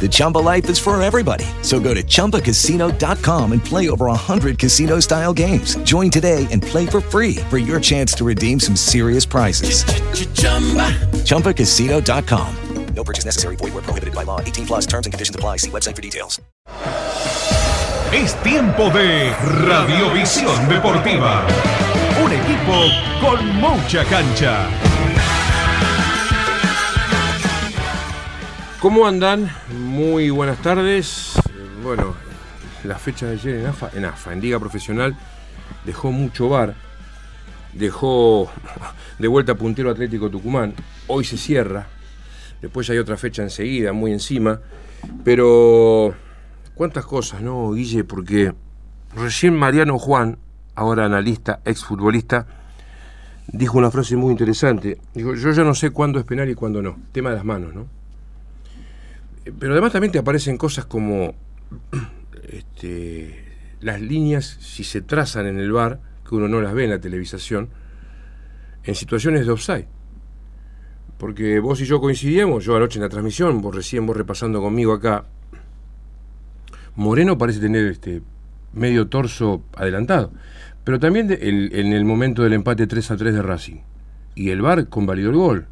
The Chumba life is for everybody. So go to ChumbaCasino.com and play over 100 casino-style games. Join today and play for free for your chance to redeem some serious prizes. ChumbaCasino.com. No purchase necessary. Void were prohibited by law. 18 plus terms and conditions apply. See website for details. Es tiempo de Radiovisión Deportiva. Un equipo con mucha cancha. ¿Cómo andan? Muy buenas tardes. Bueno, la fecha de ayer en AFA, en AFA, en Liga Profesional, dejó mucho bar. Dejó de vuelta puntero Atlético Tucumán. Hoy se cierra. Después hay otra fecha enseguida, muy encima. Pero, ¿cuántas cosas, no, Guille? Porque recién Mariano Juan, ahora analista, exfutbolista, dijo una frase muy interesante. Dijo, yo ya no sé cuándo es penal y cuándo no. Tema de las manos, ¿no? Pero además también te aparecen cosas como este, las líneas, si se trazan en el bar, que uno no las ve en la televisación, en situaciones de offside. Porque vos y yo coincidíamos, yo anoche en la transmisión, vos recién vos repasando conmigo acá, Moreno parece tener este medio torso adelantado, pero también en el momento del empate 3 a 3 de Racing. Y el VAR convalidó el gol.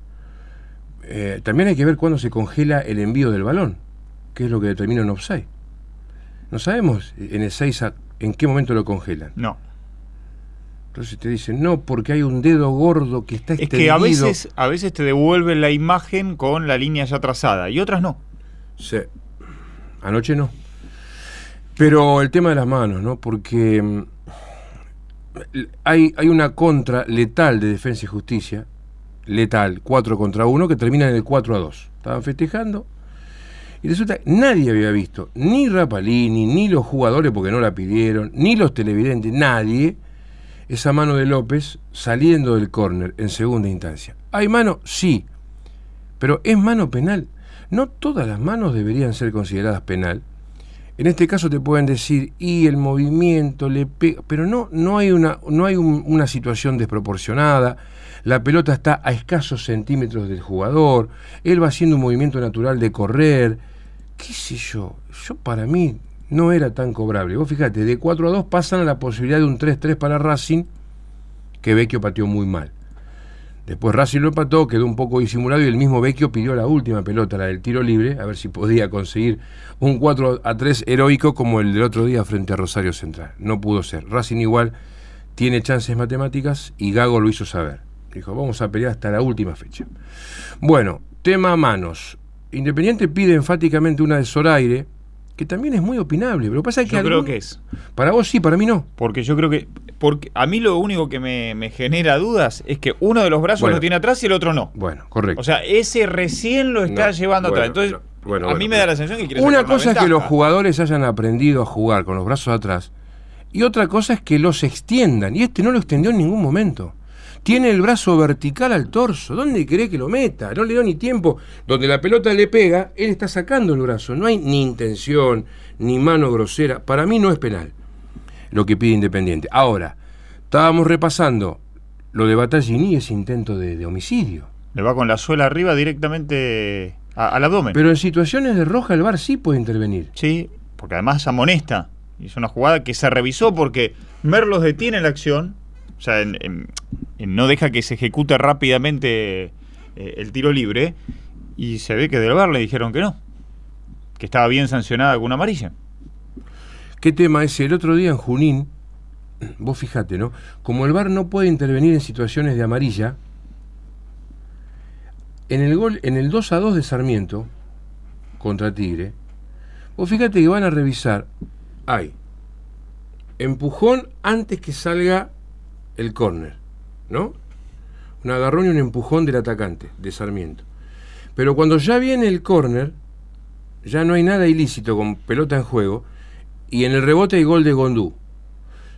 Eh, también hay que ver cuándo se congela el envío del balón, que es lo que determina un offside. No sabemos en el 6 a- en qué momento lo congelan. No. Entonces te dicen, no, porque hay un dedo gordo que está Es extendido. que a veces, a veces te devuelven la imagen con la línea ya trazada y otras no. Sí. Anoche no. Pero el tema de las manos, ¿no? Porque mm, hay, hay una contra letal de Defensa y Justicia, letal, 4 contra 1, que termina en el 4 a 2. Estaban festejando y resulta que nadie había visto, ni Rapalini, ni los jugadores porque no la pidieron, ni los televidentes, nadie, esa mano de López saliendo del córner en segunda instancia. ¿Hay mano? Sí. Pero ¿es mano penal? No todas las manos deberían ser consideradas penal. En este caso te pueden decir, y el movimiento le pega, pero no, no hay, una, no hay un- una situación desproporcionada, la pelota está a escasos centímetros del jugador, él va haciendo un movimiento natural de correr, qué sé yo, yo para mí no era tan cobrable. Vos fíjate, de 4 a 2 pasan a la posibilidad de un 3-3 para Racing, que Vecchio pateó muy mal. Después Racing lo empató, quedó un poco disimulado y el mismo Vecchio pidió la última pelota, la del tiro libre, a ver si podía conseguir un 4 a 3 heroico como el del otro día frente a Rosario Central. No pudo ser. Racing igual tiene chances matemáticas y Gago lo hizo saber. Dijo, vamos a pelear hasta la última fecha. Bueno, tema manos. Independiente pide enfáticamente una de Zoraire, que también es muy opinable, pero pasa que Yo creo que es. Para vos sí, para mí no. Porque yo creo que. Porque a mí lo único que me, me genera dudas es que uno de los brazos Bueno. lo tiene atrás y el otro no. Bueno, correcto. O sea, ese recién lo está No, llevando bueno, atrás. Entonces, no, bueno, a bueno, mí me da la sensación que quiere Una sacar cosa es que los jugadores hayan aprendido a jugar con los brazos atrás y otra cosa es que los extiendan. Y este no lo extendió en ningún momento. Tiene el brazo vertical al torso. ¿Dónde cree que lo meta? No le dio ni tiempo. Donde la pelota le pega, él está sacando el brazo. No hay ni intención, ni mano grosera. Para mí no es penal lo que pide Independiente. Ahora, estábamos repasando lo de Battaglini, ese intento de, de homicidio. Le va con la suela arriba directamente a- al abdomen. Pero en situaciones de roja el VAR sí puede intervenir. Sí, porque además amonesta. Es una jugada que se revisó porque Merlos detiene la acción, o sea, no deja que se ejecute rápidamente eh, el tiro libre, y se ve que del VAR le dijeron que no, que estaba bien sancionada con una amarilla. ¿Qué tema es? El otro día en Junín, vos fijate, ¿no? Como el VAR no puede intervenir en situaciones de amarilla, en el gol, en el 2 a 2 de Sarmiento contra Tigre, Vos fíjate que van a revisar. Hay empujón antes que salga el córner, ¿no? Un agarrón y un empujón del atacante, de Sarmiento. Pero cuando ya viene el córner, ya no hay nada ilícito con pelota en juego, y en el rebote hay gol de Gondú.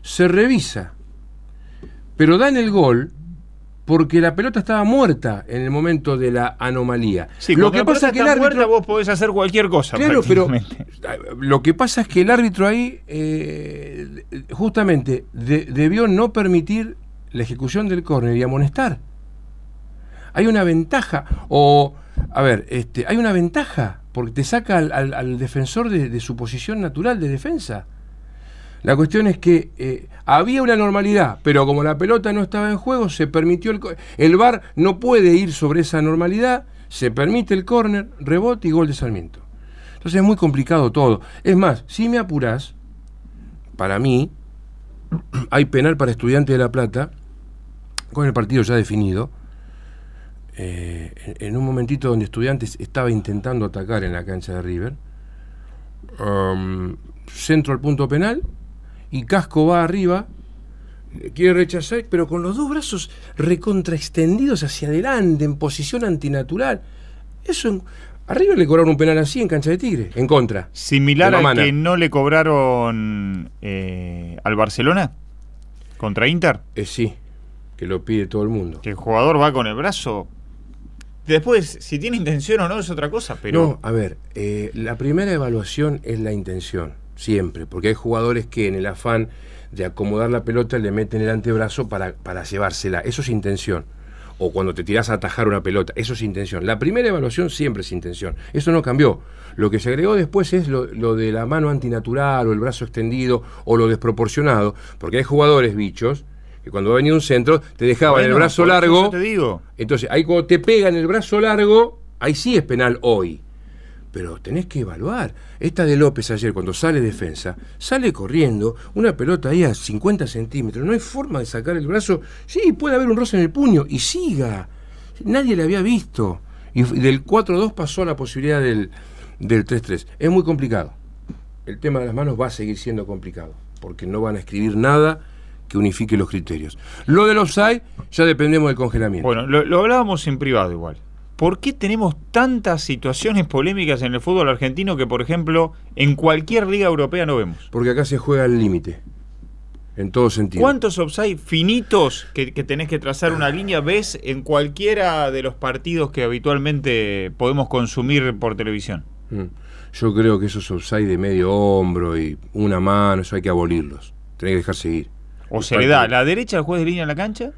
Se revisa, pero dan el gol porque la pelota estaba muerta en el momento de la anomalía. Sí, lo que la pasa es que el árbitro muerta, vos podés hacer cualquier cosa. Claro, pero lo que pasa es que el árbitro ahí eh, justamente de- debió no permitir la ejecución del córner y amonestar. Hay una ventaja, o, a ver, este, hay una ventaja, porque te saca al, al- al defensor de, de su posición natural de defensa. La cuestión es que eh, había una normalidad, pero como la pelota no estaba en juego, se permitió el... El VAR no puede ir sobre esa normalidad, se permite el córner, rebote y gol de Sarmiento. Entonces es muy complicado todo. Es más, si me apurás, para mí, hay penal para Estudiante de La Plata, con el partido ya definido, eh, en, un momentito donde Estudiantes estaba intentando atacar en la cancha de River, centro al punto penal, y Casco va arriba, quiere rechazar, pero con los dos brazos recontraextendidos hacia adelante, en posición antinatural. Eso arriba le cobraron un penal así en cancha de Tigre, en contra. Similar al que no le cobraron eh, al Barcelona contra Inter, Eh, sí, que lo pide todo el mundo. que el jugador va con el brazo. Después, si tiene intención o no es otra cosa, pero No, a ver, eh, la primera evaluación es la intención, siempre, porque hay jugadores que en el afán de acomodar la pelota le meten el antebrazo para, para llevársela, eso es intención. O cuando te tirás a atajar una pelota, eso es intención. La primera evaluación siempre es intención, eso no cambió. Lo que se agregó después es lo, lo de la mano antinatural o el brazo extendido o lo desproporcionado, porque hay jugadores bichos que cuando va a venir un centro te dejaban el brazo largo. te digo. Entonces, ahí cuando te pegan el brazo largo, ahí sí es penal hoy. Pero tenés que evaluar. Esta de López ayer, cuando sale defensa, sale corriendo, una pelota ahí a 50 centímetros. No hay forma de sacar el brazo. Sí, puede haber un roce en el puño. Y siga. Nadie le había visto. Y del 4-2 pasó a la posibilidad del, del 3-3. Es muy complicado. El tema de las manos va a seguir siendo complicado. Porque no van a escribir nada que unifique los criterios. Lo del offside, ya dependemos del congelamiento. Bueno, lo, lo hablábamos en privado igual. ¿Por qué tenemos tantas situaciones polémicas en el fútbol argentino que, por ejemplo, en cualquier liga europea no vemos? Porque acá se juega al límite. En todo sentido. ¿Cuántos offside finitos que, que tenés que trazar una línea ves en cualquiera de los partidos que habitualmente podemos consumir por televisión? Mm. Yo creo que esos offside de medio hombro y una mano, eso hay que abolirlos. Tenés que dejar seguir. ¿O se le da la derecha al juez de línea en la cancha?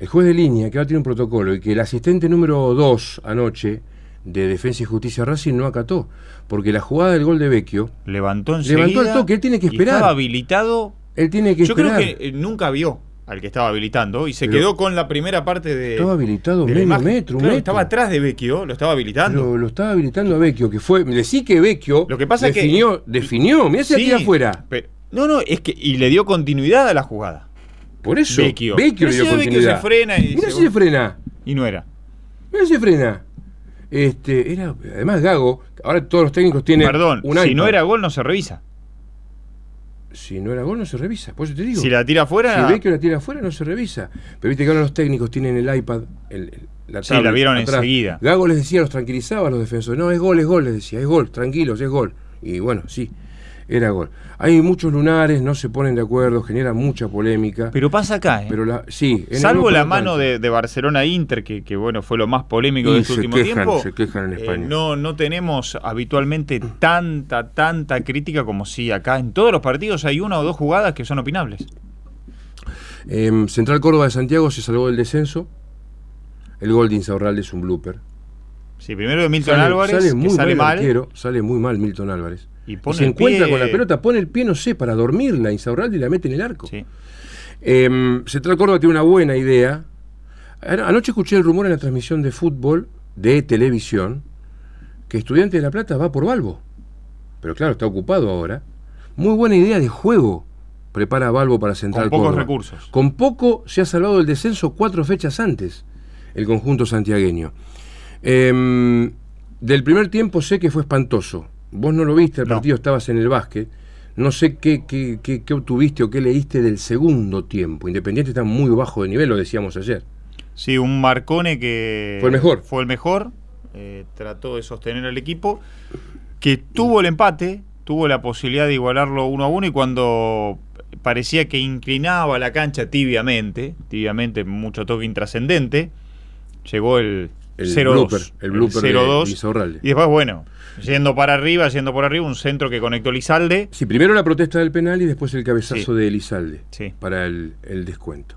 El juez de línea, que ahora tiene un protocolo, y que el asistente número 2 anoche de Defensa y Justicia Racing no acató. Porque la jugada del gol de Vecchio, Levantó enseguida. Levantó el toque, él tiene que esperar. Estaba habilitado. él tiene que Yo esperar. creo que eh, nunca vio al que estaba habilitando y se Pero- quedó con la primera parte de. Estaba habilitado de medio metro, un Claro. Estaba atrás de Vecchio, lo estaba habilitando. Lo, lo estaba habilitando a Vecchio, que fue. Decí que Vecchio Lo que pasa es que- definió, definió. Mirá si Sí, afuera. no, no, es que. Y le dio continuidad a la jugada. Por eso. Vecchio. Vecchio Pero le dio si Vecchio continuidad. se frena y Mirá se- si se frena. Y no era. Mirá si se frena. Este, era, además Gago, ahora todos los técnicos tienen Perdón, un si no era gol, no se revisa. Si no era gol, no se revisa. Por eso te digo. Si la tira afuera. Si Vecchio la tira afuera, no se revisa. Pero viste que ahora los técnicos tienen el iPad, el, el- la Sí, la vieron atrás. enseguida. Gago les decía, los tranquilizaba a los defensores. No, es gol, es gol, les decía. Es gol, tranquilos, es gol. Y bueno, sí, era gol. Hay muchos lunares, no se ponen de acuerdo, generan mucha polémica. Pero pasa acá, ¿eh? Pero la, sí, en Salvo la no mano de, de Barcelona-Inter, que, que, bueno, fue lo más polémico Y de este se último quejan, tiempo. se quejan en eh, España. no, no tenemos habitualmente tanta, tanta crítica como si acá en todos los partidos hay una o dos jugadas que son opinables. Em, Central Córdoba de Santiago se salvó del descenso. El gol de Insaurralde es un blooper. Sí, primero de Milton Sale- Álvarez, sale que muy sale mal mal. arquero, sale muy mal Milton Álvarez. Y se el encuentra pie- con la pelota, pone el pie, no sé, para dormirla Insaurralde y la mete en el arco. Sí. Em, Central Córdoba tiene una buena idea. Ano- Anoche escuché el rumor en la transmisión de fútbol de televisión que Estudiante de La Plata va por Balbo. Pero claro, está ocupado ahora. Muy buena idea de juego prepara Balbo para Central Con pocos Córdoba. recursos. Con poco se ha salvado del descenso cuatro fechas antes el conjunto santiagueño. Em, del primer tiempo sé que fue espantoso. Vos no lo viste el No. partido, estabas en el básquet. No sé qué, qué, qué, qué obtuviste o qué leíste del segundo tiempo. Independiente está muy bajo de nivel, lo decíamos ayer. Sí, un Marcone que Fue el mejor. Fue el mejor. eh, trató de sostener al equipo. Que tuvo el empate, tuvo la posibilidad de igualarlo uno a uno y cuando parecía que inclinaba la cancha tibiamente, tibiamente mucho toque intrascendente, llegó el, El 0-2. blooper, el blooper de 0-2. Lizarralde. Y después, bueno, yendo para arriba, yendo por arriba, un centro que conectó Lizalde. Sí, primero la protesta del penal y después el cabezazo Sí. de Elizalde Sí. para el, el descuento.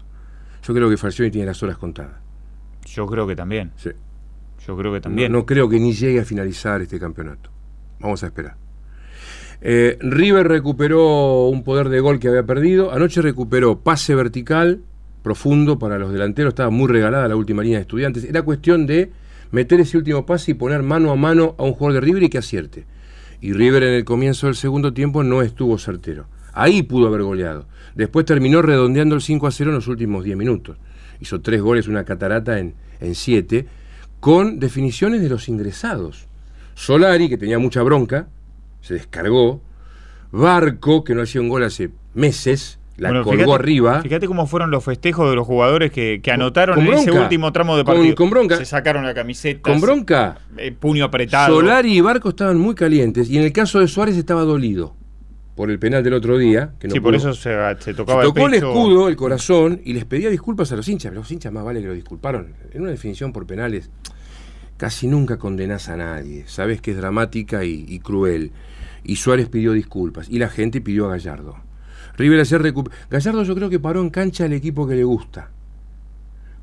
Yo creo que Falcioni tiene las horas contadas. Yo creo que también. Sí. Yo creo que No, también. no creo que ni llegue a finalizar este campeonato. Vamos a esperar. Eh, River recuperó un poder de gol que había perdido. Anoche recuperó pase vertical, profundo para los delanteros. Estaba muy regalada la última línea de estudiantes. Era cuestión de meter ese último pase y poner mano a mano a un jugador de River y que acierte. Y River en el comienzo del segundo tiempo no estuvo certero. Ahí pudo haber goleado. Después terminó redondeando el 5 a 0 en los últimos 10 minutos. Hizo tres goles, una catarata en, en siete, con definiciones de los ingresados. Solari, que tenía mucha bronca, se descargó. Barco, que no hacía un gol hace meses, la Bueno, colgó fíjate- arriba. Fíjate cómo fueron los festejos de los jugadores que, que anotaron con en ese último tramo de Con- partido. con bronca. Se sacaron la camiseta. Con bronca. puño apretado. Solari y Barco estaban muy calientes. Y en el caso de Suárez estaba dolido por el penal del otro día. Que no sí, por eso se, se Se tocaba tocó el escudo, el corazón, y les pedía disculpas a los hinchas. Los hinchas más vale que lo disculparon. En una definición por penales, casi nunca condenás a nadie. Sabes que es dramática y, y cruel. Y Suárez pidió disculpas. Y la gente pidió a Gallardo. River ayer recu- Gallardo yo creo que paró en cancha el equipo que le gusta.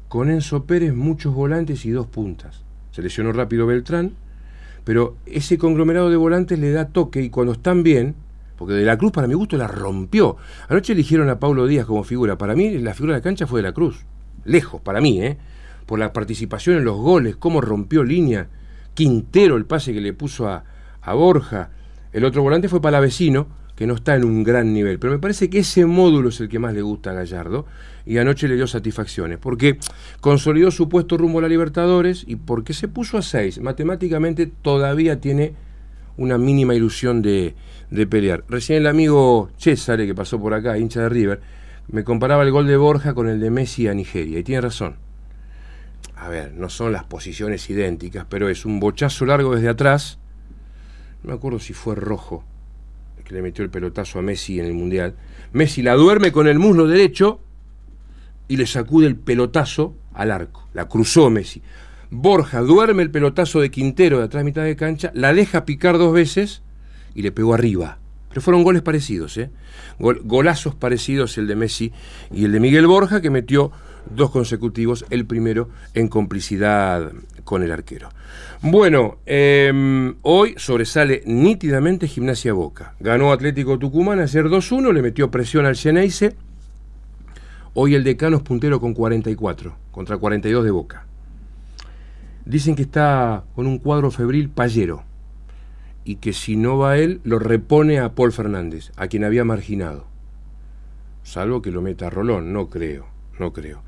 Con Enzo Pérez muchos volantes y dos puntas. Se lesionó rápido Beltrán, pero ese conglomerado de volantes le da toque y cuando están bien, porque De la Cruz para mi gusto la rompió. Anoche eligieron a Paulo Díaz como figura. Para mí la figura de la cancha fue De la Cruz. Lejos, para mí, ¿eh? Por la participación en los goles, cómo rompió línea. Quintero el pase que le puso a, a Borja. El otro volante fue Palavecino, que no está en un gran nivel. Pero me parece que ese módulo es el que más le gusta a Gallardo. Y anoche le dio satisfacciones. Porque consolidó su puesto rumbo a la Libertadores y porque se puso a seis. Matemáticamente todavía tiene una mínima ilusión de, de pelear. Recién el amigo César, que pasó por acá, hincha de River, me comparaba el gol de Borja con el de Messi a Nigeria. Y tiene razón. A ver, no son las posiciones idénticas, pero es un bochazo largo desde atrás. No me acuerdo si fue rojo que le metió el pelotazo a Messi en el Mundial. Messi la duerme con el muslo derecho y le sacude el pelotazo al arco. La cruzó Messi. Borja duerme el pelotazo de Quintero de atrás mitad de cancha, la deja picar dos veces y le pegó arriba. Pero fueron goles parecidos, ¿eh? Gol- golazos parecidos el de Messi y el de Miguel Borja, que metió dos consecutivos, el primero en complicidad con el arquero. Bueno, eh, hoy sobresale nítidamente Gimnasia Boca. Ganó Atlético Tucumán ayer 2-1, le metió presión al Geneise. Hoy el decano es puntero con 44, contra 42 de Boca. Dicen que está con un cuadro febril payero y que si no va él, lo repone a Paul Fernández, a quien había marginado. Salvo que lo meta a Rolón, no creo, no creo.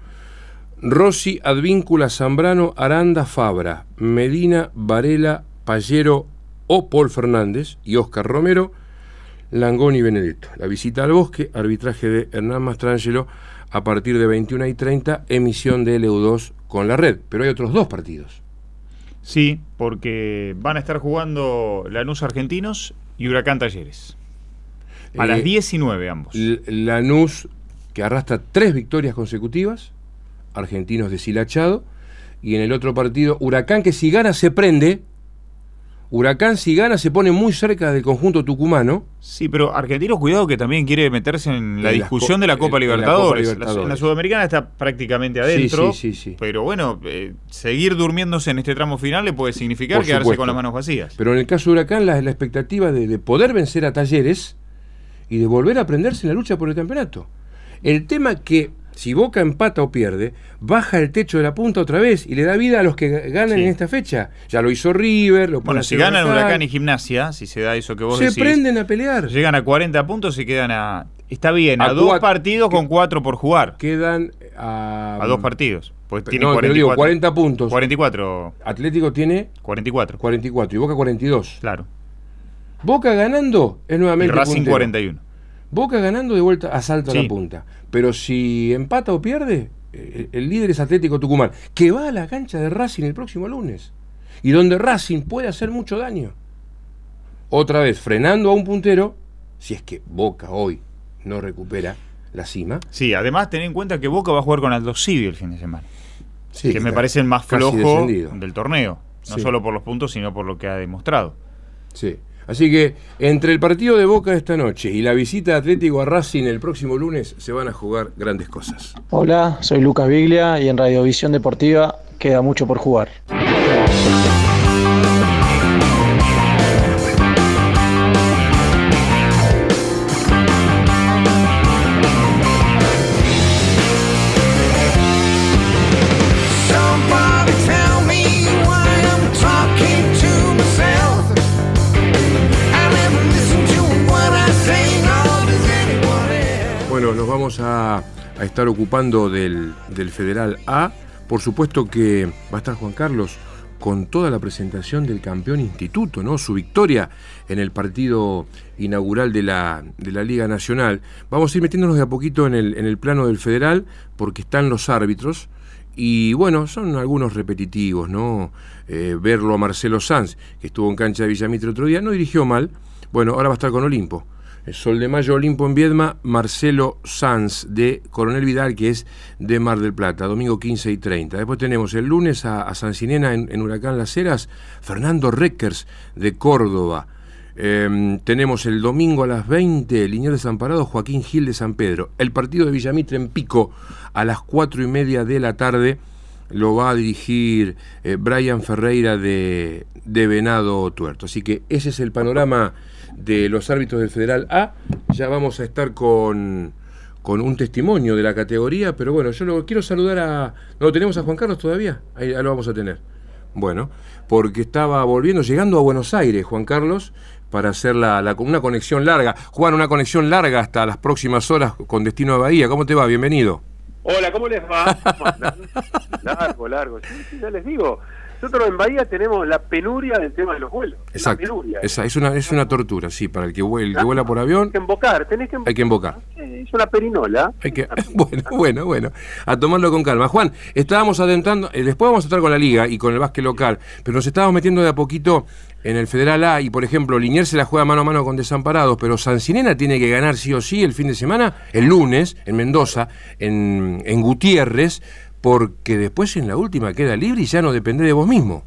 Rossi, Advíncula, Zambrano, Aranda, Fabra, Medina, Varela, Payero o Paul Fernández y Oscar Romero, Langón y Benedetto. La visita al bosque, arbitraje de Hernán Mastrangelo a partir de 21 y 30, emisión de LU2 con la red. Pero hay otros dos partidos. Sí, porque van a estar jugando Lanús Argentinos y Huracán Talleres. A Eh, las 19 ambos. L- Lanús, que arrastra tres victorias consecutivas, argentinos deshilachado, y en el otro partido, Huracán, que si gana se prende, Huracán si gana se pone muy cerca del conjunto tucumano, Sí, pero Argentinos, cuidado que también quiere meterse en la En discusión de la Copa en- en la Copa Libertadores. La-. En la Sudamericana está prácticamente adentro. sí, sí, sí. Pero bueno, eh, seguir durmiéndose en este tramo final le puede significar Por quedarse supuesto. con las manos vacías. pero en el caso de Huracán la, la expectativa de, de poder vencer a Talleres y de volver a prenderse en la lucha por el campeonato. El tema que si Boca empata o pierde, baja el techo de la punta otra vez y le da vida a los que ganan Sí. en esta fecha. Ya lo hizo River, lo Bueno, si ganan Huracán y Gimnasia, si se da eso que vos se decís, prenden a pelear. llegan a 40 puntos y quedan a... Está bien, a, A dos partidos con cuatro por jugar. Quedan a, A dos partidos. Pues tiene no, pero 44. digo, 40 puntos. 44. Atlético tiene 44. 44 y Boca 42. Claro. Boca ganando es Y nuevamente Racing puntero. 41. Boca ganando de vuelta asalta Sí. la punta. Pero si empata o pierde, eh, el líder es Atlético Tucumán, que va a la cancha de Racing el próximo lunes. Y donde Racing puede hacer mucho daño. Otra vez, frenando a un puntero, si es que Boca hoy no recupera la cima. Sí, además ten en cuenta que Boca va a jugar con Aldo el fin de semana. Sí, que me parece el más flojo del torneo. No Sí. solo por los puntos, sino por lo que ha demostrado. Sí. Así que entre el partido de Boca esta noche y la visita de Atlético a Racing el próximo lunes se van a jugar grandes cosas. Hola, soy Lucas Biglia y en Radiovisión Deportiva queda mucho por jugar. Nos vamos a, estar ocupando del, Federal A. Por supuesto que va a estar Juan Carlos con toda la presentación del campeón instituto, ¿no? Su victoria en el partido inaugural de la, Liga Nacional. Vamos a ir metiéndonos de a poquito en el, en el plano del Federal, porque están los árbitros. Y bueno, son algunos repetitivos, ¿no? Eh, verlo a Marcelo Sanz, que estuvo en cancha de Villamitre otro día, no dirigió mal. Bueno, ahora va a estar con Olimpo. Sol de Mayo, Olimpo en Viedma, Marcelo Sanz de Coronel Vidal, que es de Mar del Plata, domingo 15 y 30. Después tenemos el lunes a, a San Sinena en, Huracán Las Heras, Fernando Reckers de Córdoba. Eh, tenemos el domingo a las 20, Liniers Desamparado, Joaquín Gil de San Pedro. El partido de Villamitre en Pico a las 4 y media de la tarde lo va a dirigir eh, Brian Ferreira de, de Venado Tuerto. Así que ese es el panorama de los árbitros del Federal A. Ya vamos a estar con, con un testimonio de la categoría, pero bueno, yo lo quiero saludar a... ¿No lo tenemos a Juan Carlos todavía? Ahí, ahí lo vamos a tener. Bueno, porque estaba volviendo, llegando a Buenos Aires, Juan Carlos, para hacer la, la- una conexión larga. Juan, una conexión larga hasta las próximas horas con destino a Bahía. ¿Cómo te va? Bienvenido. Hola, ¿cómo les va? Largo, largo. Sí, sí, ya les digo. Nosotros en Bahía tenemos la penuria del tema de los vuelos. La Exacto. penuria. Esa, es, una, es una tortura, sí, para el que, vuela, el que vuela por avión. Tenés que embocar, tenés que embocar. Hay que embocar. Sí, Es una perinola. Hay que, bueno, bueno, bueno. A tomarlo con calma. Juan, estábamos adentrando, eh, después vamos a estar con la liga y con el básquet local, pero nos estábamos metiendo de a poquito en el Federal A y, por ejemplo, Liniers se la juega mano a mano con Desamparados, pero Sancinena tiene que ganar sí o sí el fin de semana, el lunes, en Mendoza, en, en Gutiérrez, porque después en la última queda libre y ya no depende de vos mismo.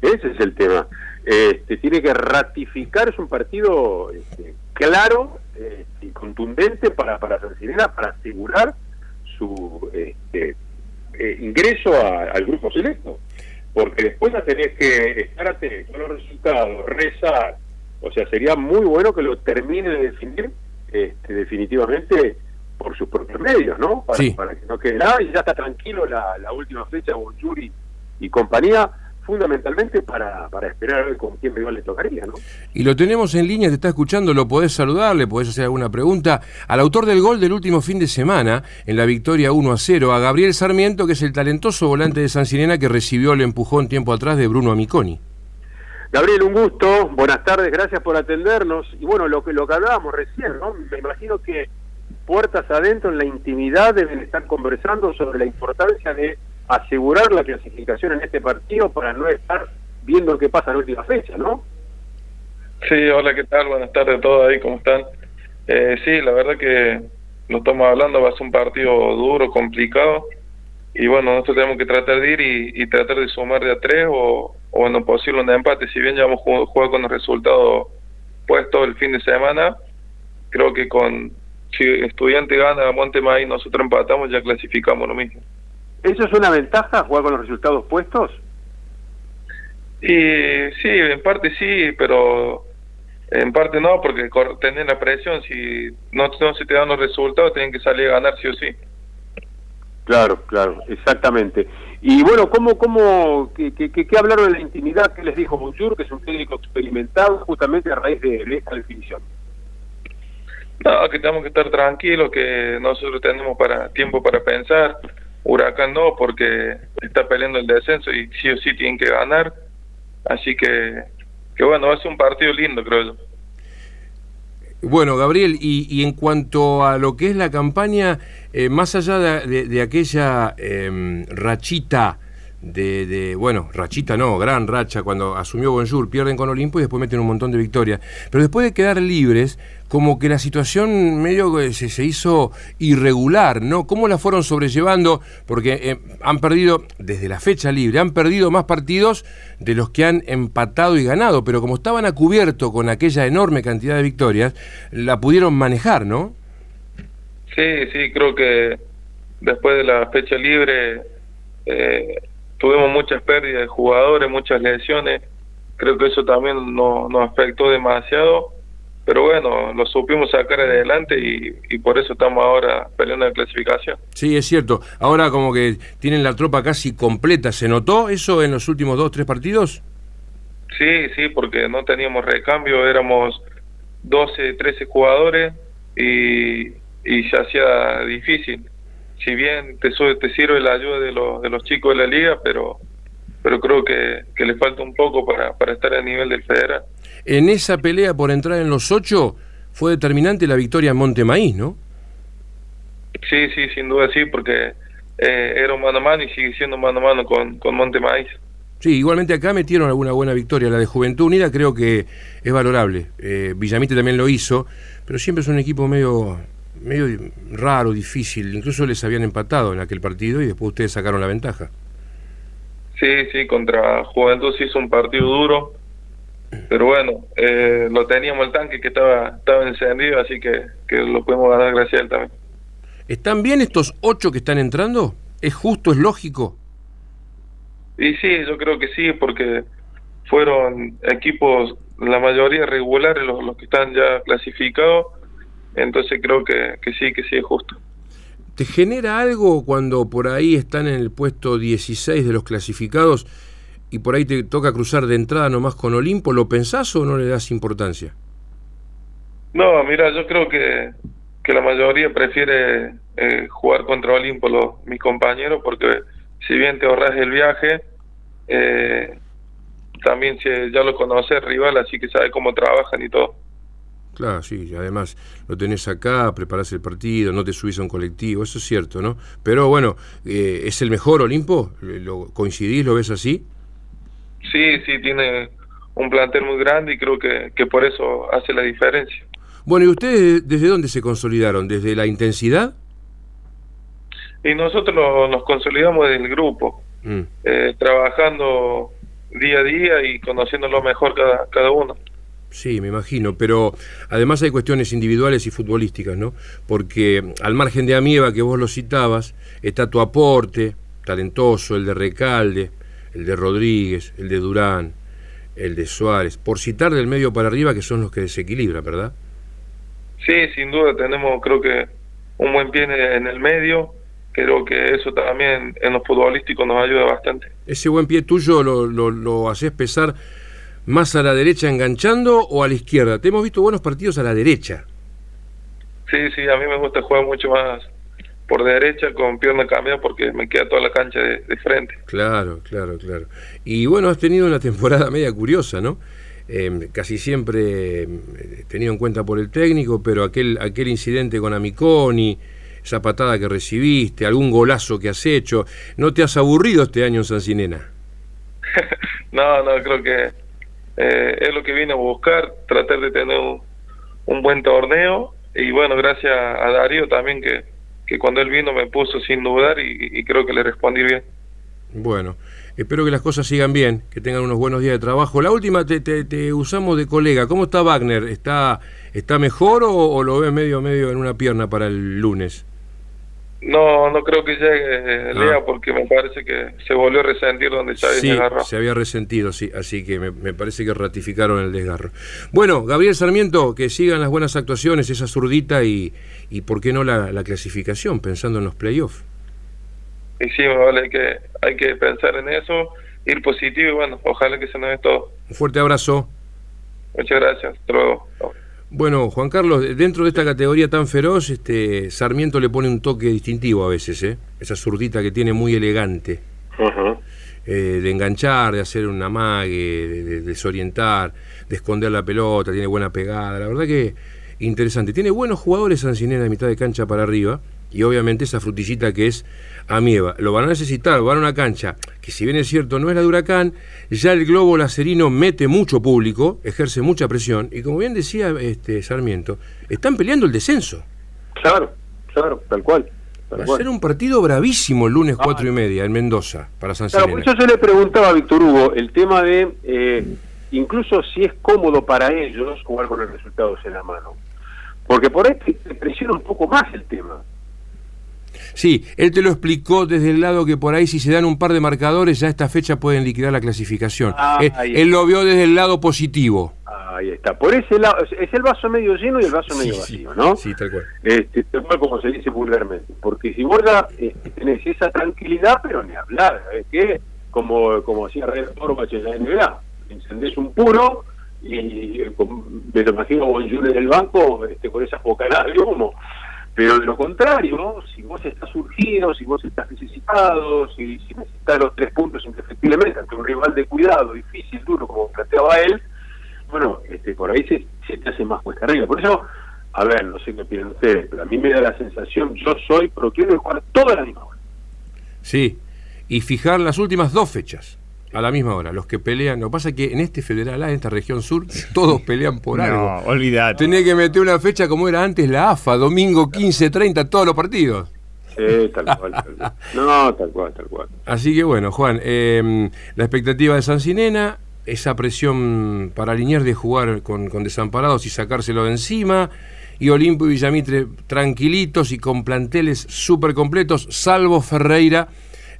Ese es el tema. Este, tiene que ratificar, es un partido este, claro este, y contundente para, para San Sirena para asegurar su este, eh, ingreso al grupo selecto. Porque después ya tenés que estar atento a los resultados, rezar. O sea, sería muy bueno que lo termine de definir este, definitivamente por sus propios medios, ¿no? Para, Sí. para que no quede nada y ya está tranquilo la, la última fecha, Bonjuri y compañía, fundamentalmente para, para esperar a ver con quién rival le tocaría, ¿no? Y lo tenemos en línea, te está escuchando, lo podés saludar, le podés hacer alguna pregunta al autor del gol del último fin de semana en la victoria 1 a 0, a Gabriel Sarmiento, que es el talentoso volante de San Sirena que recibió el empujón tiempo atrás de Bruno Amiconi. Gabriel, un gusto, buenas tardes, gracias por atendernos. Y bueno, lo que, lo que hablábamos recién, ¿no? Me imagino que puertas adentro en la intimidad deben estar conversando sobre la importancia de asegurar la clasificación en este partido para no estar viendo qué pasa en la última fecha, ¿no? Sí, hola, ¿qué tal? Buenas tardes a todos ahí, ¿cómo están? Eh, sí, la verdad que lo estamos hablando, va a ser un partido duro, complicado. Y bueno, nosotros tenemos que tratar de ir y, tratar de sumar de a tres o, o bueno, posible un empate. Si bien ya hemos jugado, con el resultado puesto el fin de semana, creo que con si estudiante gana, Montemay nosotros empatamos, ya clasificamos lo mismo. ¿Eso es una ventaja, jugar con los resultados puestos? Y sí, en parte sí, pero en parte no, porque tener la presión, si no, no se te dan los resultados, tienen que salir a ganar sí o sí. Claro, claro, exactamente. Y bueno, ¿cómo, cómo, qué, qué, qué- qué hablaron en la intimidad? ¿Qué les dijo Bonjour, que es un técnico experimentado justamente a raíz de, de esta definición? No, que tenemos que estar tranquilos, que nosotros tenemos para tiempo para pensar. Huracán no, porque está peleando el descenso y sí o sí tienen que ganar. Así que, que bueno, va a ser un partido lindo, creo yo. Bueno, Gabriel, y, en cuanto a lo que es la campaña, eh, más allá de, de- aquella em, rachita de, de- bueno, rachita no, gran racha, cuando asumió Bonjour, pierden con Olimpo y después meten un montón de victorias, pero después de quedar libres, como que la situación medio se, se hizo irregular, ¿no? ¿Cómo la fueron sobrellevando? Porque eh, han perdido, desde la fecha libre, han perdido más partidos de los que han empatado y ganado, pero como estaban a cubierto con aquella enorme cantidad de victorias, la pudieron manejar, ¿no? Sí, sí, creo que después de la fecha libre eh, tuvimos muchas pérdidas de jugadores, muchas lesiones. Creo que eso también no- nos afectó demasiado. Pero bueno, lo supimos sacar adelante y, y por eso estamos ahora peleando la clasificación. Sí, es cierto. Ahora como que tienen la tropa casi completa. ¿Se notó eso en los últimos dos, tres partidos? Sí, sí, porque no teníamos recambio, éramos 12, 13 jugadores y, y se hacía difícil. Si bien te, su- te sirve la ayuda de los, de los chicos de la liga, pero pero creo que, que le falta un poco para, para estar a nivel del federal. En esa pelea por entrar en los ocho fue determinante la victoria en Montemaíz, ¿no? Sí, sí, sin duda sí, porque eh, era un mano a mano y sigue siendo mano a mano con, con Monte Maíz. Sí, igualmente acá metieron alguna buena victoria. La de Juventud Unida creo que es valorable. Eh, Villamite también lo hizo, pero siempre es un equipo medio, medio raro, difícil. Incluso les habían empatado en aquel partido y después ustedes sacaron la ventaja. Sí, sí, contra Juventud se hizo un partido duro, pero bueno, eh, lo teníamos el tanque que estaba estaba encendido, así que, que lo pudimos ganar gracias a él también. ¿Están bien estos ocho que están entrando? ¿Es justo, es lógico? Y sí, yo creo que sí, porque fueron equipos, la mayoría regulares, los, los que están ya clasificados, entonces creo que, que sí, que sí es justo. ¿Te genera algo cuando por ahí están en el puesto 16 de los clasificados y por ahí te toca cruzar de entrada nomás con Olimpo? ¿Lo pensás o no le das importancia? No, mira, yo creo que, que la mayoría prefiere eh, jugar contra Olimpo, los, mis compañeros, porque si bien te ahorras el viaje, eh, también si ya lo conoces rival, así que sabes cómo trabajan y todo. Claro, sí, además lo tenés acá, preparás el partido, no te subís a un colectivo, eso es cierto, ¿no? Pero bueno, eh, ¿es el mejor Olimpo? ¿Lo, ¿Coincidís, lo ves así? Sí, sí, tiene un plantel muy grande y creo que, que por eso hace la diferencia. Bueno, ¿y ustedes desde dónde se consolidaron? ¿Desde la intensidad? Y nosotros nos consolidamos del grupo, Mm. eh, trabajando día a día y conociéndolo mejor cada, cada uno. Sí, me imagino, pero además hay cuestiones individuales y futbolísticas, ¿no? Porque al margen de Amieva, que vos lo citabas, está tu aporte, talentoso, el de Recalde, el de Rodríguez, el de Durán, el de Suárez, por citar del medio para arriba, que son los que desequilibran, ¿verdad? Sí, sin duda tenemos creo que un buen pie en- el medio, creo que eso también en lo futbolístico nos ayuda bastante. ¿Ese buen pie tuyo lo, lo, lo haces pesar más a la derecha enganchando o a la izquierda? Te hemos visto buenos partidos a la derecha. Sí, sí, a mí me gusta jugar mucho más por derecha con pierna cambiada porque me queda toda la cancha de, de frente. Claro, claro, claro. Y bueno, has tenido una temporada media curiosa, ¿no? Eh, casi siempre eh, tenido en cuenta por el técnico, pero aquel, aquel incidente con Amiconi, esa patada que recibiste, algún golazo que has hecho, ¿no te has aburrido este año en San Sinena? No, no, creo que eh, es lo que vine a buscar, tratar de tener un, buen torneo y bueno, gracias a Darío también que, que cuando él vino me puso sin dudar y, creo que le respondí bien. Bueno, espero que las cosas sigan bien, que tengan unos buenos días de trabajo. La última te, te- te usamos de colega. ¿Cómo está Wagner? ¿Está, está mejor o, o lo ves medio medio en una pierna para el lunes? No, no creo que llegue eh, Ah. Lea porque me parece que se volvió a resentir donde Chávez Sí, me agarró. se había resentido, sí, así que me, me parece que ratificaron el desgarro. Bueno, Gabriel Sarmiento, que sigan las buenas actuaciones, esa zurdita y, y por qué no la, la clasificación, pensando en los playoffs. Y sí, me vale que hay que pensar en eso, ir positivo y bueno, ojalá que se nos dé todo. Un fuerte abrazo. Muchas gracias. Hasta luego. Bueno, Juan Carlos, dentro de esta categoría tan feroz, este Sarmiento le pone un toque distintivo a veces, ¿eh? Esa zurdita que tiene muy elegante. eh, de enganchar, de hacer un amague, de, de desorientar, de esconder la pelota, tiene buena pegada. La verdad que interesante. Tiene buenos jugadores Sancinena de mitad de cancha para arriba y obviamente esa frutillita que es Amieva. Lo van a necesitar, van a una cancha que si bien es cierto no es la de Huracán, ya el globo lacerino mete mucho público, ejerce mucha presión y como bien decía este Sarmiento, están peleando el descenso. Claro, claro, tal cual. tal Va a cual. ser un partido bravísimo el lunes cuatro y media en Mendoza para San Claro, por eso yo le preguntaba a Víctor Hugo el tema de, eh, incluso si es cómodo para ellos jugar con los resultados en la mano. Porque por ahí te presiona un poco más el tema. Sí, él te lo explicó desde el lado que por ahí si se dan un par de marcadores ya esta fecha pueden liquidar la clasificación. Ah, él, ahí él está. lo vio desde el lado positivo. Ahí está. Por ese lado, es- el vaso medio lleno y el vaso medio vacío, ¿no? Sí, tal cual. Este, tal cual como se dice vulgarmente. Porque si vos ya este, tenés esa tranquilidad, pero ni hablar, ¿sabes qué? Como, como hacía Red Orbach en la NBA. Encendés un puro y eh, con- me lo imagino a Bonjour en el banco este, con esas bocanadas de humo. Pero de lo contrario, si vos estás surgido, si vos estás necesitado, si, si necesitas los tres puntos indefectiblemente ante un rival de cuidado, difícil, duro, como planteaba él, bueno, este, por ahí se, se te hace más cuesta arriba. Por eso, a ver, no sé qué opinan ustedes, pero a mí me da la sensación, yo soy, pero quiero jugar toda la misma hora. Sí, y fijar las últimas dos fechas a la misma hora. Los que pelean, lo que pasa es que en este federal A, en esta región sur, todos pelean por No, algo. olvidate. Tenés que meter una fecha como era antes la AFA, domingo 15, 30, todos los partidos. Sí, tal cual, tal cual. No, tal cual, tal cual. Así que bueno, Juan, eh, la expectativa de Sancinena, esa presión para Liniers de jugar con, con desamparados y sacárselo de encima, y Olimpo y Villamitre tranquilitos y con planteles súper completos, salvo Ferreira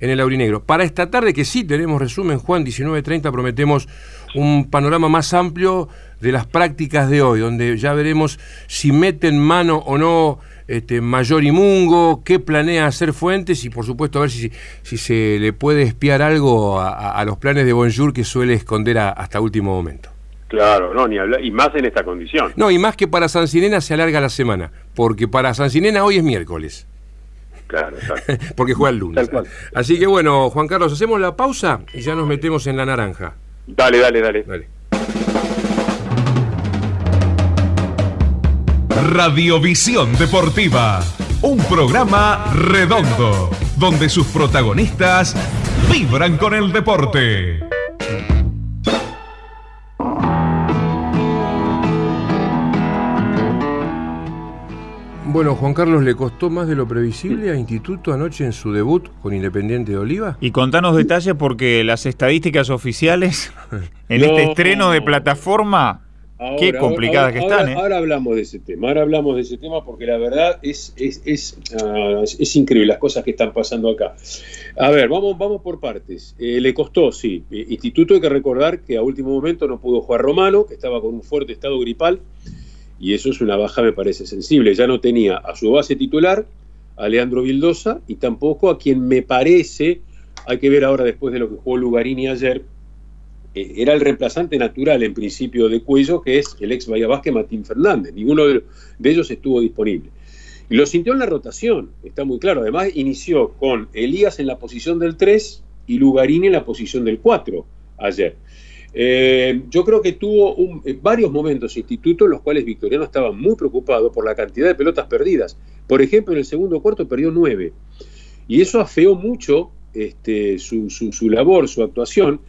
en el Aurinegro. Para esta tarde, que sí tenemos resumen, Juan, 19.30, prometemos un panorama más amplio de las prácticas de hoy, donde ya veremos si meten mano o no este, Mayor y Mungo, qué planea hacer Fuentes y por supuesto a ver si, si se le puede espiar algo a, los planes de Bonjour que suele esconder a- hasta último momento. Claro, no, ni hablar, y más en esta condición. No, y más que para Sancinena se alarga la semana, porque para Sancinena hoy es miércoles, Claro, exacto. porque juega el lunes. Tal cual. Así que bueno, Juan Carlos, hacemos la pausa y ya nos metemos en la naranja. Dale, dale, dale. Dale. Radiovisión Deportiva, un programa redondo, donde sus protagonistas vibran con el deporte. Bueno, Juan Carlos, ¿le costó más de lo previsible a Instituto anoche en su debut con Independiente de Oliva? Y contanos detalles porque las estadísticas oficiales en No. este estreno de plataforma, qué complicadas ahora- que están, ahora- ¿eh? ahora hablamos de ese tema, ahora hablamos de ese tema porque la verdad es, es, es, ah, es- es increíble las cosas que están pasando acá. A ver, vamos, vamos por partes. Eh, le costó, sí. Eh, Instituto hay que recordar que a último momento no pudo jugar Romano, que estaba con un fuerte estado gripal, y eso es una baja, me parece sensible. Ya no tenía a su base titular, a Leandro Vildosa, y tampoco a quien me parece, hay que ver ahora después de lo que jugó Lugarini ayer, eh, era el reemplazante natural en principio de Cuello, que es el ex Bahía Vázquez Martín Fernández. Ninguno de, de ellos estuvo disponible. Y lo sintió en la rotación, está muy claro. Además, inició con Elías en la posición del 3 y Lugarini en la posición del 4 ayer. Eh, yo creo que tuvo eh, varios momentos Instituto en los cuales Victoriano estaba muy preocupado por la cantidad de pelotas perdidas. Por ejemplo, en el segundo cuarto perdió 9. Y eso afeó mucho este, su, labor, su actuación,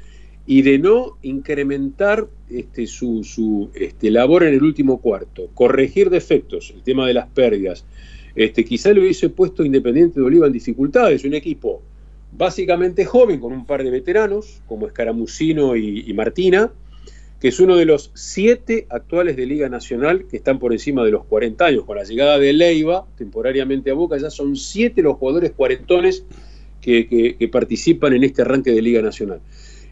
y de no incrementar este, su, este, labor en el último cuarto, corregir defectos, el tema de las pérdidas. Este, quizá le hubiese puesto Independiente de Oliva en dificultades, un equipo básicamente joven, con un par de veteranos, como Escaramucino y, Martina, que es uno de los siete actuales de Liga Nacional que están por encima de los 40 años. Con la llegada de Leiva, temporariamente a Boca, ya son siete los jugadores cuarentones que, que- que participan en este arranque de Liga Nacional.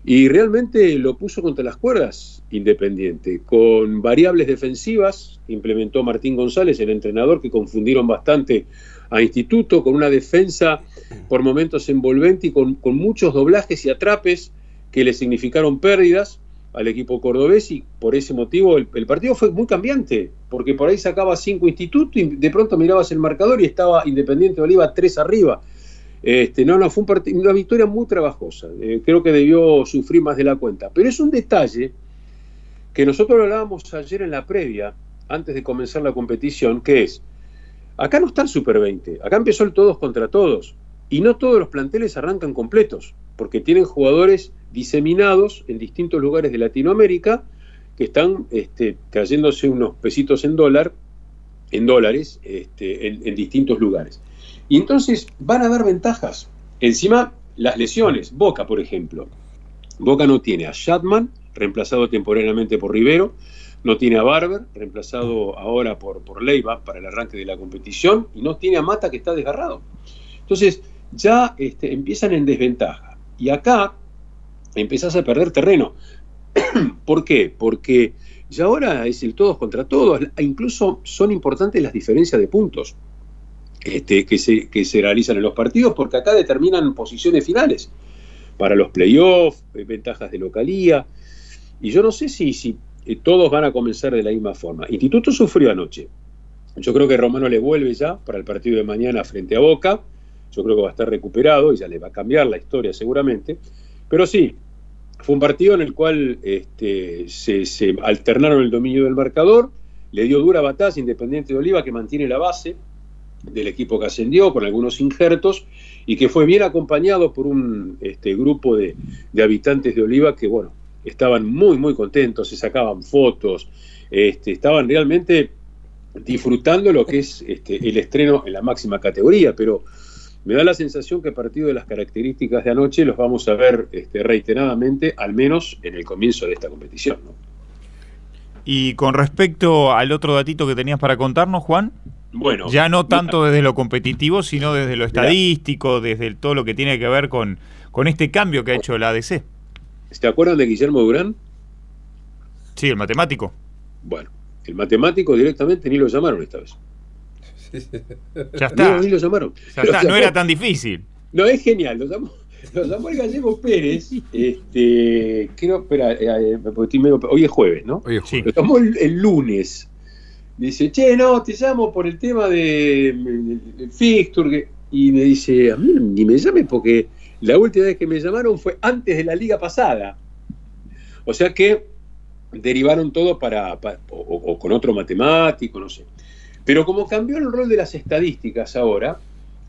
Y realmente lo puso contra las cuerdas Independiente, con variables defensivas que implementó Martín González, el entrenador, que confundieron bastante a Instituto, con una defensa por momentos envolvente y con, muchos doblajes y atrapes que le significaron pérdidas al equipo cordobés y por ese motivo el, partido fue muy cambiante, porque por ahí sacaba cinco Instituto y de pronto mirabas el marcador y estaba Independiente de Oliva tres arriba. Este, no, no, fue una victoria muy trabajosa. Eh, creo que debió sufrir más de la cuenta. Pero es un detalle que nosotros hablábamos ayer en la previa antes de comenzar la competición, que es, acá no está el Super 20, acá empezó el todos contra todos, y no todos los planteles arrancan completos, porque tienen jugadores diseminados en distintos lugares de Latinoamérica que están este, trayéndose unos pesitos en dólar, en dólares, este, en, distintos lugares. Y entonces van a dar ventajas. Encima, las lesiones. Boca, por ejemplo. Boca no tiene a Shatman, reemplazado temporalmente por Rivero, no tiene a Barber, reemplazado ahora por, por Leiva para el arranque de la competición, y no tiene a Mata que está desgarrado. Entonces, ya este, empiezan en desventaja. Y acá empezás a perder terreno. ¿Por qué? Porque ya ahora es el todos contra todos, e incluso son importantes las diferencias de puntos este, que, se, que se realizan en los partidos, porque acá determinan posiciones finales para los playoffs, eh, ventajas de localía. Y yo no sé si todos van a comenzar de la misma forma. Instituto sufrió anoche. Yo creo que Romano le vuelve ya para el partido de mañana frente a Boca. Yo creo que va a estar recuperado y ya le va a cambiar la historia seguramente. Pero sí, fue un partido en el cual este, se, se alternaron el dominio del marcador, le dio dura batalla Independiente de Oliva que mantiene la base del equipo que ascendió con algunos injertos y que fue bien acompañado por un este, grupo de, de habitantes de Oliva que, bueno, estaban muy, muy contentos, se sacaban fotos, este, estaban realmente disfrutando lo que es este, el estreno en la máxima categoría, pero me da la sensación que a partir de las características de anoche los vamos a ver este, reiteradamente, al menos en el comienzo de esta competición. ¿no? Y con respecto al otro datito que tenías para contarnos, Juan, Bueno, ya no tanto desde lo competitivo, sino desde lo estadístico, desde todo lo que tiene que ver con, con este cambio que ha hecho la ADC. ¿Se acuerdan de Guillermo Durán? Sí, el matemático. Bueno, el matemático directamente ni lo llamaron esta vez. Ya está. No, ni lo llamaron. Ya está, no era tan difícil. No, es genial, lo llamó, lo llamó el gallego Pérez, este, creo, espera, eh, eh, porque estoy medio- hoy es jueves, ¿no? Oye, Sí. Lo llamó el, el lunes. Dice, che, no, te llamo por el tema de fixture. que-". Y me dice, a mí ni me llame porque la última vez que me llamaron fue antes de la liga pasada. O sea que derivaron todo para, para- o, con otro matemático, no sé. Pero como cambió el rol de las estadísticas ahora,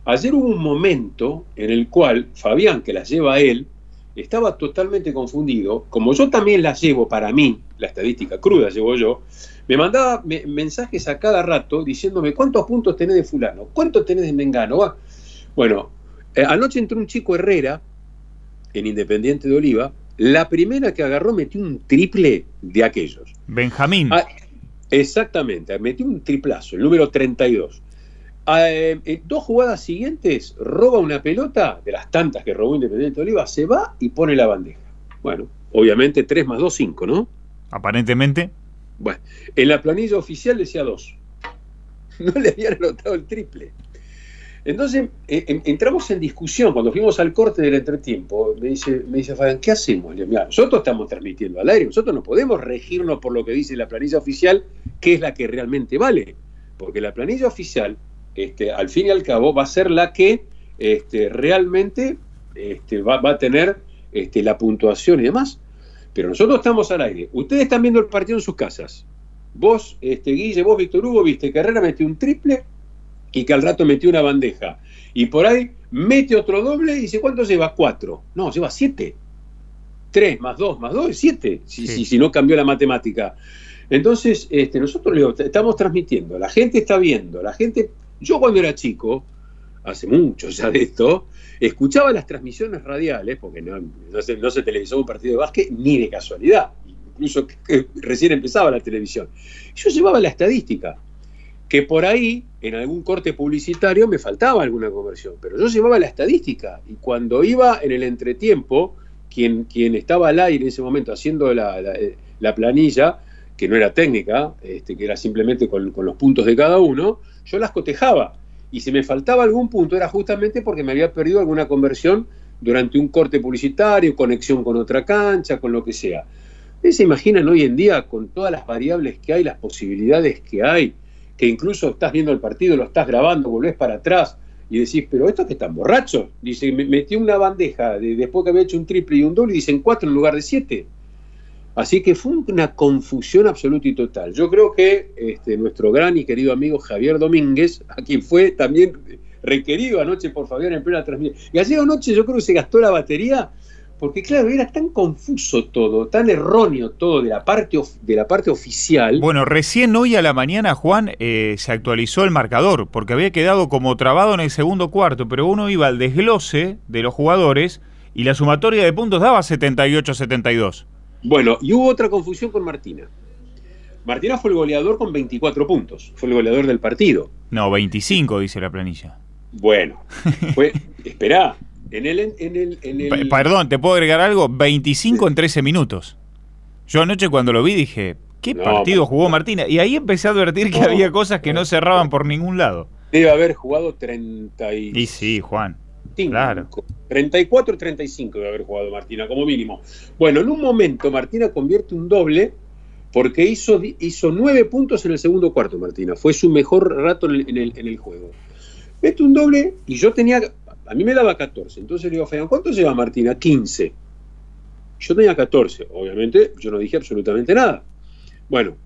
ayer hubo un momento en el cual Fabián, que las lleva a él, estaba totalmente confundido. Como yo también las llevo para mí, la estadística cruda llevo yo, me mandaba me- mensajes a cada rato diciéndome cuántos puntos tenés de fulano, cuántos tenés de Mengano. Bueno, eh, anoche entró un chico Herrera en Independiente de Oliva. La primera que agarró metió un triple de aquellos. Benjamín. Ah, exactamente, metió un triplazo, el número 32. Ah, eh, dos jugadas siguientes, roba una pelota, de las tantas que robó Independiente de Oliva, se va y pone la bandeja. Bueno, obviamente 3 más 2, 5, ¿no? Aparentemente. Bueno, en la planilla oficial decía 2. No le habían anotado el triple. Entonces eh, en- entramos en discusión cuando fuimos al corte del entretiempo. Me dice, me dice Fabián, ¿qué hacemos? Le digo, "Mirá, nosotros estamos transmitiendo al aire, nosotros no podemos regirnos por lo que dice la planilla oficial, que es la que realmente vale. Porque la planilla oficial, este, al fin y al cabo, va a ser la que este, realmente este, va, a tener este, la puntuación y demás. Pero nosotros estamos al aire. Ustedes están viendo el partido en sus casas. Vos, este, Guille, vos, Víctor Hugo, viste que Herrera metió un triple y que al rato metió una bandeja. Y por ahí mete otro doble y dice, ¿cuánto lleva? Cuatro. No, lleva siete. Tres más dos más dos es siete, si, Sí. si- si no cambió la matemática. Entonces, este, nosotros estamos transmitiendo, la gente está viendo, la gente... Yo cuando era chico, hace mucho ya de esto, escuchaba las transmisiones radiales, porque no, no se, no se televisó un partido de básquet ni de casualidad, incluso que, que recién empezaba la televisión. Yo llevaba la estadística, que por ahí, en algún corte publicitario, me faltaba alguna conversión, pero yo llevaba la estadística, y cuando iba en el entretiempo, quien, quien estaba al aire en ese momento haciendo la, la- la planilla, que no era técnica, este, que era simplemente con, con los puntos de cada uno, yo las cotejaba. Y si me faltaba algún punto era justamente porque me había perdido alguna conversión durante un corte publicitario, conexión con otra cancha, con lo que sea. ¿Ustedes se imaginan hoy en día con todas las variables que hay, las posibilidades que hay, que incluso estás viendo el partido, lo estás grabando, volvés para atrás y decís, pero estos que están borrachos? Dice, me metió una bandeja de- después que había hecho un triple y un doble y dicen cuatro en lugar de siete. Así que fue una confusión absoluta y total. Yo creo que este, nuestro gran y querido amigo Javier Domínguez, a quien fue también requerido anoche por Fabián en plena transmisión, y ayer anoche yo creo que se gastó la batería, porque claro, era tan confuso todo, tan erróneo todo de la parte, de la parte oficial. Bueno, recién hoy a la mañana, Juan, eh, se actualizó el marcador, porque había quedado como trabado en el segundo cuarto, pero uno iba al desglose de los jugadores y la sumatoria de puntos daba 78-72. Bueno, y hubo otra confusión con Martina. Martina fue el goleador con 24 puntos, fue el goleador del partido. No, 25, dice la planilla. Bueno, fue, esperá, en el, en el, en el- P- Perdón, ¿te puedo agregar algo? 25 en 13 minutos. Yo anoche cuando lo vi dije, ¿qué No, partido jugó Martina? Y ahí empecé a advertir que No, había cosas que no cerraban por ningún lado. debe haber jugado 35. Y sí, Juan. Claro. 34 35 debe haber jugado Martina, como mínimo. Bueno, en un momento Martina convierte un doble porque hizo, hizo nueve puntos en el segundo cuarto, Martina. Fue su mejor rato en el, en el- en el juego. Mete un doble y yo tenía. A mí me daba 14. Entonces le digo a Fabián, ¿cuánto lleva Martina? 15. Yo tenía 14. Obviamente, yo no dije absolutamente nada. Bueno,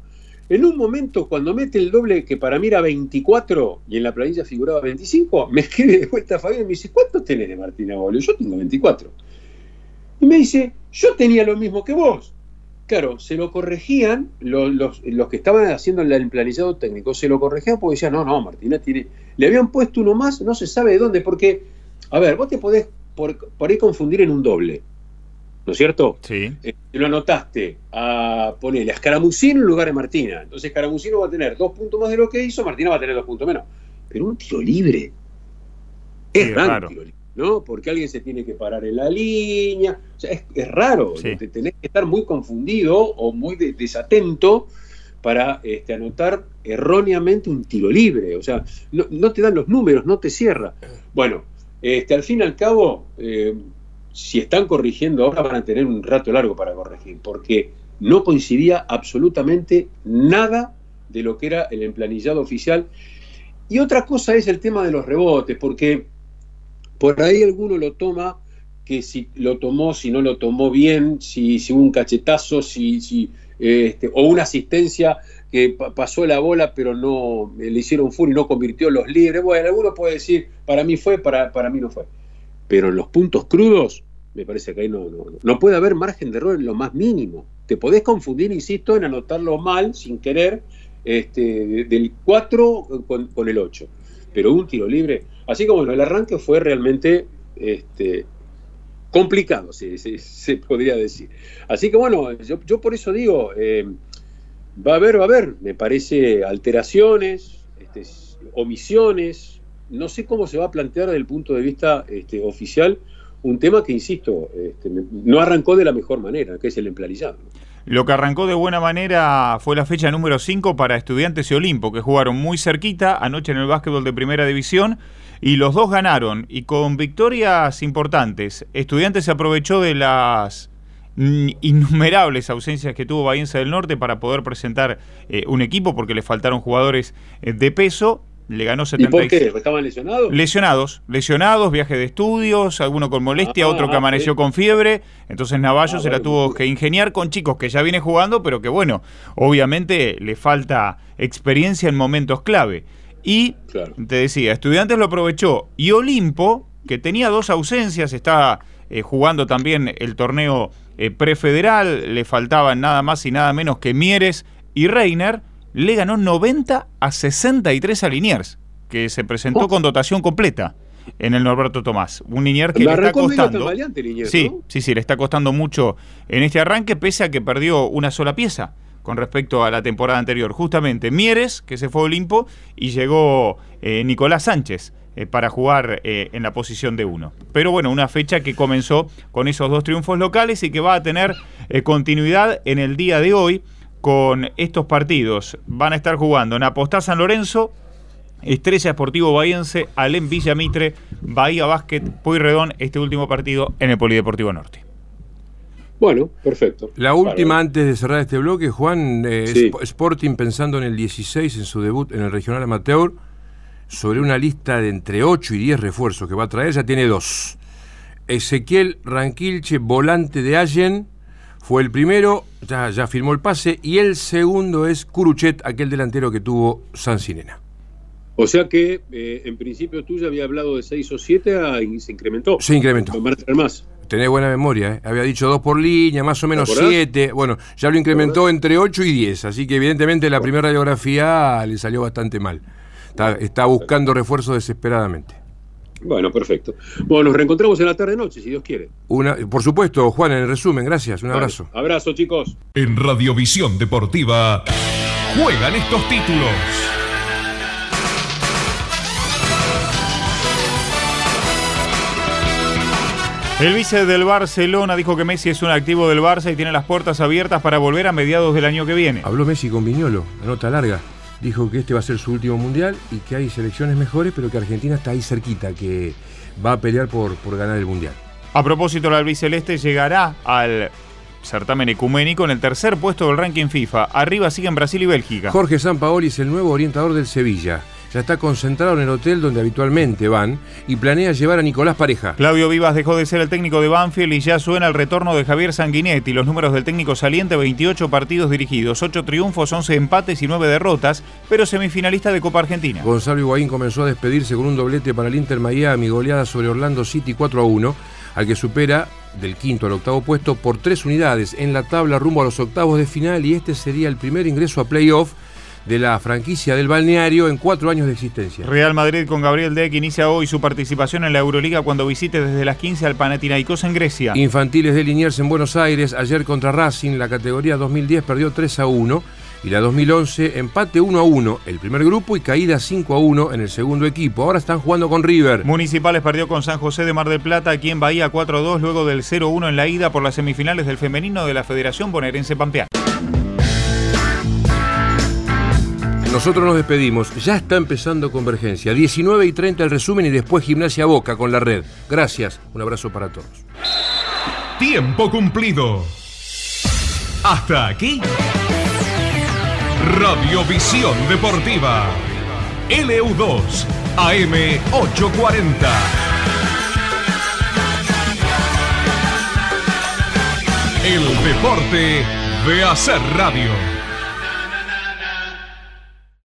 en un momento, cuando mete el doble que para mí era 24 y en la planilla figuraba 25, me escribe de vuelta Fabián y me dice, ¿cuánto tenés de Martina Bolio? Yo tengo 24. Y me dice, yo tenía lo mismo que vos. Claro, se lo corregían los, los- los que estaban haciendo el planillado técnico, se lo corregían porque decían, no, no, Martina tiene... Le habían puesto uno más, no se sabe de dónde, porque, a ver, vos te podés por, por ahí confundir en un doble, ¿no es cierto? Sí. Eh, lo anotaste a ponerle a Scaramucino en lugar de Martina. Entonces Scaramucino va a tener dos puntos más de lo que hizo, Martina va a tener dos puntos menos. Pero un tiro libre. Es Sí, raro, tiro libre, ¿no? Porque alguien se tiene que parar en la línea. O sea, es, es raro. Sí. Te- tenés que estar muy confundido o muy de- desatento para este, anotar erróneamente un tiro libre. O sea, no, no te dan los números, no te cierra. Bueno, este, al fin y al cabo, eh, si están corrigiendo ahora van a tener un rato largo para corregir, porque no coincidía absolutamente nada de lo que era el emplanillado oficial. Y otra cosa es el tema de los rebotes, porque por ahí alguno lo toma, que si lo tomó, si no lo tomó bien, si, si hubo un cachetazo, si, si, este, o una asistencia que pa- pasó la bola pero no le hicieron full y no convirtió los libres. Bueno, alguno puede decir, para mí fue, para, para mí no fue. Pero en los puntos crudos, me parece que ahí no, no, no puede haber margen de error en lo más mínimo. Te podés confundir, insisto, en anotarlo mal, sin querer, este, de- del 4 con, con el 8. Pero un tiro libre. Así como el arranque fue realmente este, complicado, se, se- se podría decir. Así que bueno, yo, yo por eso digo, eh, va a haber, va a haber, me parece, alteraciones, este, omisiones. No sé cómo se va a plantear desde el punto de vista este, oficial un tema que, insisto, este, no arrancó de la mejor manera, que es el emplanillado. Lo que arrancó de buena manera fue la fecha número 5 para Estudiantes y Olimpo, que jugaron muy cerquita anoche en el básquetbol de primera división y los dos ganaron y con victorias importantes. Estudiantes se aprovechó de las mm, innumerables ausencias que tuvo Bahiense del Norte para poder presentar eh, un equipo porque le faltaron jugadores eh, de peso. Le ganó ¿Y por 76. qué? ¿Estaban lesionados? Lesionados, lesionados, viaje de estudios, alguno con molestia, Ah, otro que amaneció sí. con fiebre. Entonces Navallo Ah, se la bueno, tuvo que ingeniar con chicos que ya viene jugando, pero que bueno, obviamente le falta experiencia en momentos clave. Y Claro. te decía, Estudiantes lo aprovechó. Y Olimpo, que tenía dos ausencias, está eh, jugando también el torneo eh, prefederal, le faltaban nada más y nada menos que Mieres y Reiner, le ganó 90 a 63 a Liniers, que se presentó Oh. con dotación completa en el Norberto Tomás. Un Liniers que le está costando. Liniers, sí, ¿no? sí, sí, le está costando mucho en este arranque, pese a que perdió una sola pieza con respecto a la temporada anterior. Justamente Mieres, que se fue a Olimpo, y llegó eh, Nicolás Sánchez eh, para jugar eh, en la posición de uno. Pero bueno, una fecha que comenzó con esos dos triunfos locales y que va a tener continuidad en el día de hoy con estos partidos. Van a estar jugando en Apostá San Lorenzo, Estrella Esportivo Bahiense, Alem Villamitre, Bahía Básquet, Pueyrredón, este último partido en el Polideportivo Norte. Bueno, perfecto. La última antes de cerrar este bloque, Juan, eh, Sí. Sporting pensando en el 16, en su debut en el regional amateur, sobre una lista de entre 8 y 10 refuerzos que va a traer, ya tiene dos. Ezequiel Ranquilche, volante de Allen, fue el primero, ya, ya firmó el pase, y el segundo es Curuchet, aquel delantero que tuvo San Sinena. O sea que eh, en principio tú ya había hablado de 6 o 7 y se incrementó. Se incrementó. Van a tener más. Tenés buena memoria, ¿eh? había dicho dos por línea, más o menos siete. Bueno, ya lo incrementó entre 8 y 10, así que evidentemente la primera radiografía le salió bastante mal. Está, está buscando refuerzos desesperadamente. Bueno, perfecto. Bueno, nos reencontramos en la tarde-noche, si Dios quiere. Una, por supuesto, Juan, en el resumen, gracias, un abrazo. Abrazo, chicos. En Radiovisión Deportiva juegan estos títulos. El vice del Barcelona dijo que Messi es un activo del Barça y tiene las puertas abiertas para volver a mediados del año que viene. Habló Messi con Viñolo, la nota larga. Dijo que este va a ser su último mundial y que hay selecciones mejores, pero que Argentina está ahí cerquita, que va a pelear por, por ganar el mundial. A propósito, el albiceleste llegará al certamen ecuménico en el tercer puesto del ranking FIFA. Arriba siguen Brasil y Bélgica. Jorge Sampaoli es el nuevo orientador del Sevilla. Ya está concentrado en el hotel donde habitualmente van y planea llevar a Nicolás Pareja. Claudio Vivas dejó de ser el técnico de Banfield y ya suena el retorno de Javier Sanguinetti. Los números del técnico saliente, 28 partidos dirigidos, 8 triunfos, 11 empates y 9 derrotas, pero semifinalista de Copa Argentina. Gonzalo Higuaín comenzó a despedirse con un doblete para el Inter Miami, goleada sobre Orlando City 4 a 1, al que supera del quinto al octavo puesto por tres unidades en la tabla rumbo a los octavos de final y este sería el primer ingreso a playoff de la franquicia del balneario en cuatro años de existencia. Real Madrid con Gabriel Deck inicia hoy su participación en la Euroliga cuando visite desde las 15 al Panathinaikos en Grecia. Infantiles de Liniers en Buenos Aires, ayer contra Racing, la categoría 2010 perdió 3 a 1 y la 2011 empate 1 a 1 el primer grupo y caída 5 a 1 en el segundo equipo. Ahora están jugando con River. Municipales perdió con San José de Mar del Plata aquí en Bahía 4 a 2 luego del 0 a 1 en la ida por las semifinales del femenino de la Federación Bonaerense Pampeana. Nosotros nos despedimos. Ya está empezando Convergencia. 19 y 30 el resumen y después Gimnasia Boca con la red. Gracias. Un abrazo para todos. Tiempo cumplido. Hasta aquí. Radiovisión Deportiva. LU2 AM 840. El deporte de hacer radio.